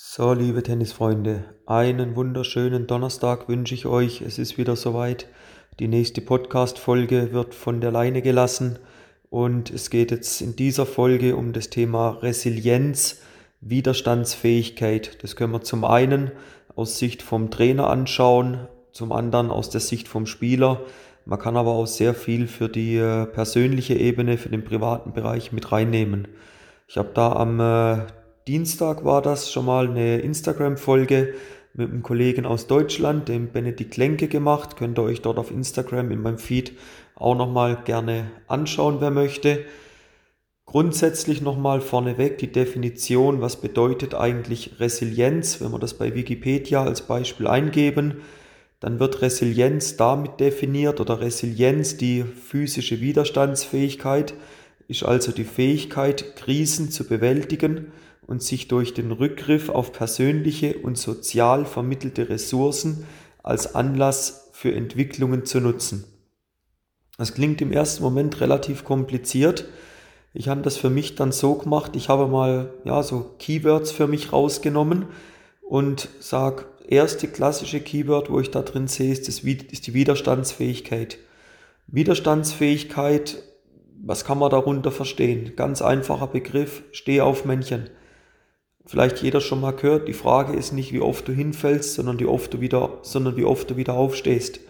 So, liebe Tennisfreunde, einen wunderschönen Donnerstag wünsche ich euch. Es ist wieder soweit. Die nächste Podcast-Folge wird von der Leine gelassen und es geht jetzt in dieser Folge um das Thema Resilienz, Widerstandsfähigkeit. Das können wir zum einen aus Sicht vom Trainer anschauen, zum anderen aus der Sicht vom Spieler. Man kann aber auch sehr viel für die äh, persönliche Ebene, für den privaten Bereich mit reinnehmen. Ich habe da am äh, Dienstag war das schon mal eine Instagram-Folge mit einem Kollegen aus Deutschland, dem Benedikt Lenke gemacht. Könnt ihr euch dort auf Instagram in meinem Feed auch nochmal gerne anschauen, wer möchte. Grundsätzlich nochmal vorneweg die Definition, was bedeutet eigentlich Resilienz, wenn wir das bei Wikipedia als Beispiel eingeben, dann wird Resilienz damit definiert oder Resilienz die physische Widerstandsfähigkeit ist also die Fähigkeit, Krisen zu bewältigen und sich durch den Rückgriff auf persönliche und sozial vermittelte Ressourcen als Anlass für Entwicklungen zu nutzen. Das klingt im ersten Moment relativ kompliziert. Ich habe das für mich dann so gemacht, ich habe mal ja so Keywords für mich rausgenommen und sage, erste klassische Keyword, wo ich da drin sehe, ist, das, ist die Widerstandsfähigkeit. Widerstandsfähigkeit, was kann man darunter verstehen? Ganz einfacher Begriff, steh auf Männchen vielleicht jeder schon mal gehört, die Frage ist nicht, wie oft du hinfällst, sondern wie oft du wieder, sondern wie oft du wieder aufstehst.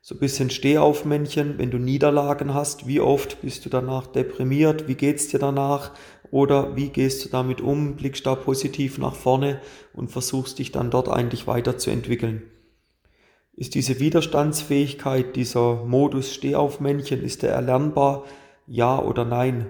So ein bisschen Stehaufmännchen, wenn du Niederlagen hast, wie oft bist du danach deprimiert, wie geht's dir danach oder wie gehst du damit um, blickst da positiv nach vorne und versuchst dich dann dort eigentlich weiterzuentwickeln. Ist diese Widerstandsfähigkeit, dieser Modus Stehaufmännchen, ist der erlernbar? Ja oder nein?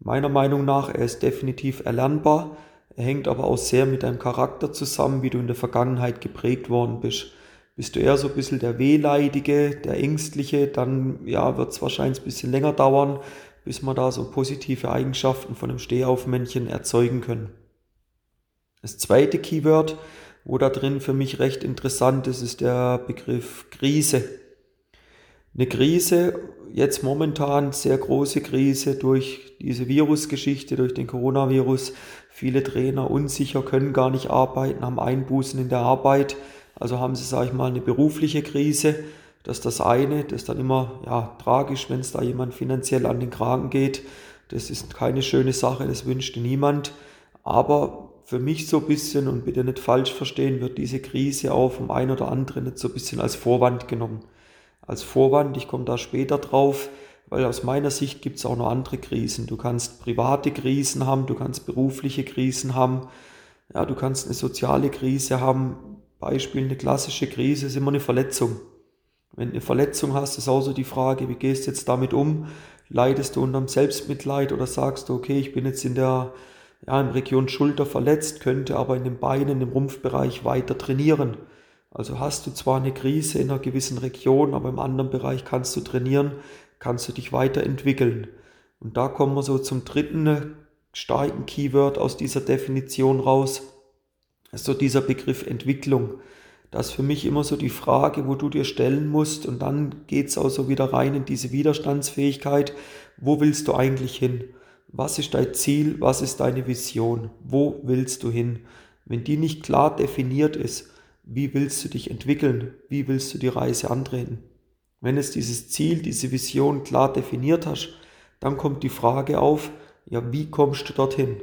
Meiner Meinung nach, er ist definitiv erlernbar, er hängt aber auch sehr mit deinem Charakter zusammen, wie du in der Vergangenheit geprägt worden bist. Bist du eher so ein bisschen der Wehleidige, der Ängstliche, dann ja, wird es wahrscheinlich ein bisschen länger dauern, bis wir da so positive Eigenschaften von einem Stehaufmännchen erzeugen können. Das zweite Keyword, wo da drin für mich recht interessant ist, ist der Begriff Krise. Eine Krise, jetzt momentan sehr große Krise durch diese Virusgeschichte, durch den Coronavirus, Viele Trainer unsicher, können gar nicht arbeiten, haben Einbußen in der Arbeit. Also haben sie, sage ich mal, eine berufliche Krise. Das ist das eine. Das ist dann immer ja, tragisch, wenn es da jemand finanziell an den Kragen geht. Das ist keine schöne Sache, das wünschte niemand. Aber für mich so ein bisschen, und bitte nicht falsch verstehen, wird diese Krise auch vom einen oder anderen nicht so ein bisschen als Vorwand genommen. Als Vorwand, ich komme da später drauf, weil aus meiner Sicht gibt es auch noch andere Krisen. Du kannst private Krisen haben, du kannst berufliche Krisen haben, ja, du kannst eine soziale Krise haben. Beispiel, eine klassische Krise ist immer eine Verletzung. Wenn du eine Verletzung hast, ist auch so die Frage, wie gehst du jetzt damit um? Leidest du unterm Selbstmitleid oder sagst du, okay, ich bin jetzt in der ja, in Region Schulter verletzt, könnte aber in den Beinen, im Rumpfbereich weiter trainieren. Also hast du zwar eine Krise in einer gewissen Region, aber im anderen Bereich kannst du trainieren, kannst du dich weiterentwickeln. Und da kommen wir so zum dritten starken Keyword aus dieser Definition raus. Ist so dieser Begriff Entwicklung. Das ist für mich immer so die Frage, wo du dir stellen musst. Und dann geht's auch so wieder rein in diese Widerstandsfähigkeit. Wo willst du eigentlich hin? Was ist dein Ziel? Was ist deine Vision? Wo willst du hin? Wenn die nicht klar definiert ist, wie willst du dich entwickeln? Wie willst du die Reise antreten? Wenn es dieses Ziel, diese Vision klar definiert hast, dann kommt die Frage auf, ja, wie kommst du dorthin?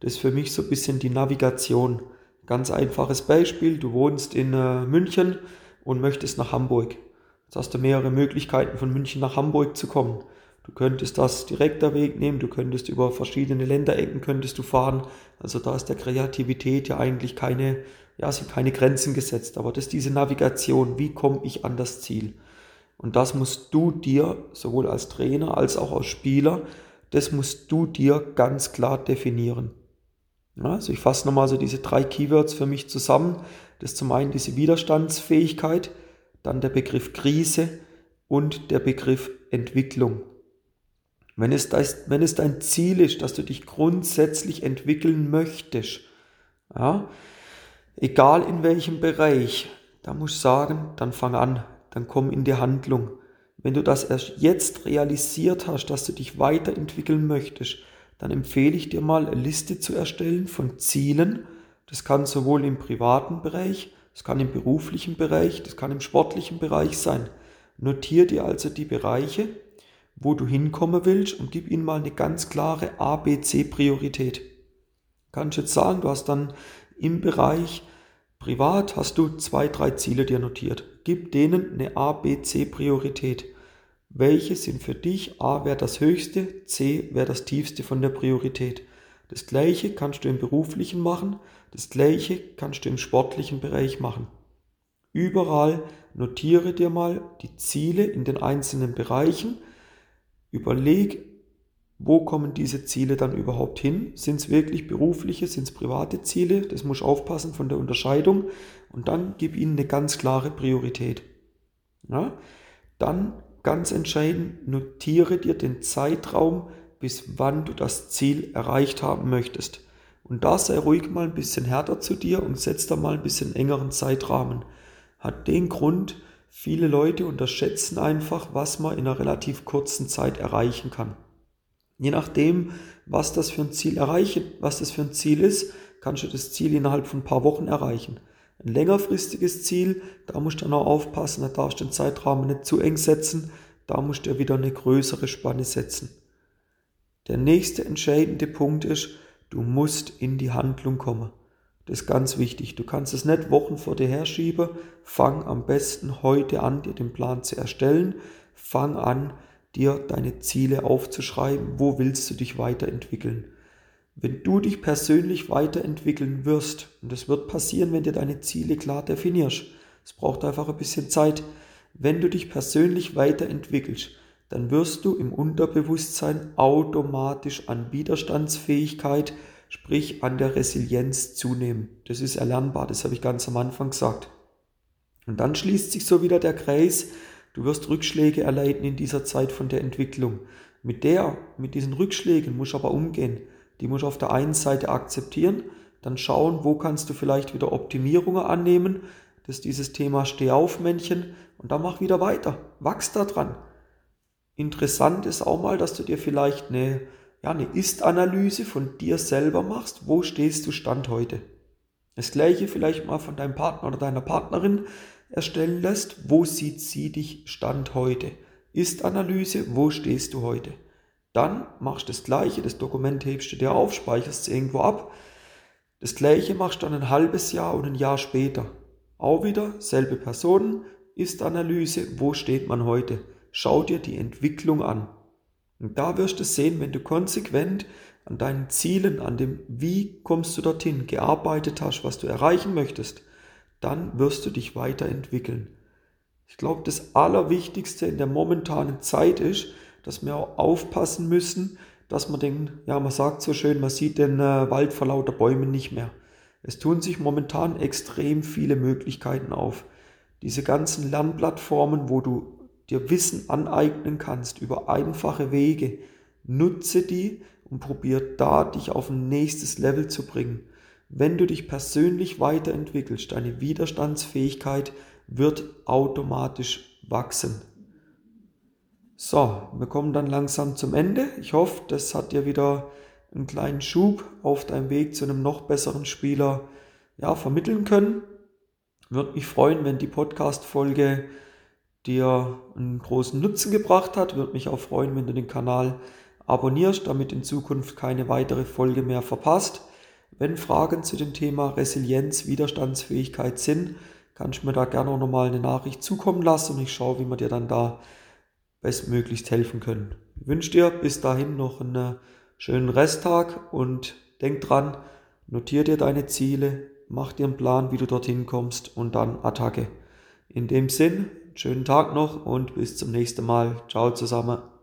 Das ist für mich so ein bisschen die Navigation. Ganz einfaches Beispiel, du wohnst in äh, München und möchtest nach Hamburg. Jetzt hast du mehrere Möglichkeiten, von München nach Hamburg zu kommen. Du könntest das direkter Weg nehmen, du könntest über verschiedene Länderecken könntest du fahren. Also da ist der Kreativität ja eigentlich keine, ja, sind keine Grenzen gesetzt. Aber das ist diese Navigation, wie komme ich an das Ziel? Und das musst du dir, sowohl als Trainer als auch als Spieler, das musst du dir ganz klar definieren. Also ich fasse nochmal so diese drei Keywords für mich zusammen. Das ist zum einen diese Widerstandsfähigkeit, dann der Begriff Krise und der Begriff Entwicklung. Wenn es, das, wenn es dein Ziel ist, dass du dich grundsätzlich entwickeln möchtest, ja, egal in welchem Bereich, da musst du sagen, dann fang an, dann komm in die Handlung. Wenn du das erst jetzt realisiert hast, dass du dich weiterentwickeln möchtest, dann empfehle ich dir mal eine Liste zu erstellen von Zielen, Das kann sowohl im privaten Bereich, das kann im beruflichen Bereich, das kann im sportlichen Bereich sein. Notier dir also die Bereiche, wo du hinkommen willst und gib ihnen mal eine ganz klare ABC-Priorität. Kannst jetzt sagen, du hast dann im Bereich privat hast du zwei, drei Ziele dir notiert. Gib denen eine ABC-Priorität. Welche sind für dich A wäre das höchste, C wäre das tiefste von der Priorität. Das gleiche kannst du im beruflichen machen, das gleiche kannst du im sportlichen Bereich machen. Überall notiere dir mal die Ziele in den einzelnen Bereichen. Überleg, wo kommen diese Ziele dann überhaupt hin? Sind es wirklich berufliche, sind es private Ziele? Das muss aufpassen von der Unterscheidung. Und dann gib ihnen eine ganz klare Priorität. Ja? Dann ganz entscheidend, notiere dir den Zeitraum, bis wann du das Ziel erreicht haben möchtest. Und da sei ruhig mal ein bisschen härter zu dir und setz da mal ein bisschen engeren Zeitrahmen. Hat den Grund, viele Leute unterschätzen einfach, was man in einer relativ kurzen Zeit erreichen kann. Je nachdem, was das für ein Ziel erreichen, was das für ein Ziel ist, kannst du das Ziel innerhalb von ein paar Wochen erreichen. Ein längerfristiges Ziel, da musst du dann auch aufpassen, da darfst du den Zeitrahmen nicht zu eng setzen, da musst du wieder eine größere Spanne setzen. Der nächste entscheidende Punkt ist, du musst in die Handlung kommen. Das ist ganz wichtig. Du kannst es nicht Wochen vor dir herschieben. Fang am besten heute an, dir den Plan zu erstellen. Fang an, dir deine Ziele aufzuschreiben. Wo willst du dich weiterentwickeln? Wenn du dich persönlich weiterentwickeln wirst, und das wird passieren, wenn du deine Ziele klar definierst, es braucht einfach ein bisschen Zeit, wenn du dich persönlich weiterentwickelst, dann wirst du im Unterbewusstsein automatisch an Widerstandsfähigkeit, sprich an der Resilienz zunehmen. Das ist erlernbar, das habe ich ganz am Anfang gesagt. Und dann schließt sich so wieder der Kreis, du wirst Rückschläge erleiden in dieser Zeit von der Entwicklung. Mit der, mit diesen Rückschlägen musst du aber umgehen. Die musst du auf der einen Seite akzeptieren, dann schauen, wo kannst du vielleicht wieder Optimierungen annehmen. Das ist dieses Thema Stehaufmännchen und dann mach wieder weiter. Wachs da dran. Interessant ist auch mal, dass du dir vielleicht eine, ja, eine Ist-Analyse von dir selber machst. Wo stehst du Stand heute? Das gleiche vielleicht mal von deinem Partner oder deiner Partnerin erstellen lässt. Wo sieht sie dich Stand heute? Ist-Analyse, wo stehst du heute? Dann machst du das gleiche, das Dokument hebst du dir auf, speicherst es irgendwo ab. Das gleiche machst du dann ein halbes Jahr und ein Jahr später. Auch wieder selbe Personen, Ist-Analyse, wo steht man heute? Schau dir die Entwicklung an. Und da wirst du sehen, wenn du konsequent an deinen Zielen, an dem Wie kommst du dorthin, gearbeitet hast, was du erreichen möchtest, dann wirst du dich weiterentwickeln. Ich glaube, das Allerwichtigste in der momentanen Zeit ist, dass wir auch aufpassen müssen, dass man den, ja, man sagt so schön, man sieht den äh, Wald vor lauter Bäumen nicht mehr. Es tun sich momentan extrem viele Möglichkeiten auf. Diese ganzen Lernplattformen, wo du dir Wissen aneignen kannst über einfache Wege, nutze die und probier da, dich auf ein nächstes Level zu bringen. Wenn du dich persönlich weiterentwickelst, deine Widerstandsfähigkeit wird automatisch wachsen. So, wir kommen dann langsam zum Ende. Ich hoffe, das hat dir wieder einen kleinen Schub auf deinem Weg zu einem noch besseren Spieler ja, vermitteln können. Würde mich freuen, wenn die Podcast-Folge dir einen großen Nutzen gebracht hat. Würde mich auch freuen, wenn du den Kanal abonnierst, damit in Zukunft keine weitere Folge mehr verpasst. Wenn Fragen zu dem Thema Resilienz, Widerstandsfähigkeit sind, kannst du mir da gerne auch nochmal eine Nachricht zukommen lassen und ich schaue, wie wir dir dann da bestmöglichst helfen können. Ich wünsche dir bis dahin noch einen schönen Resttag und denk dran, notier dir deine Ziele, mach dir einen Plan, wie du dorthin kommst und dann Attacke. In dem Sinn, schönen Tag noch und bis zum nächsten Mal. Ciao zusammen.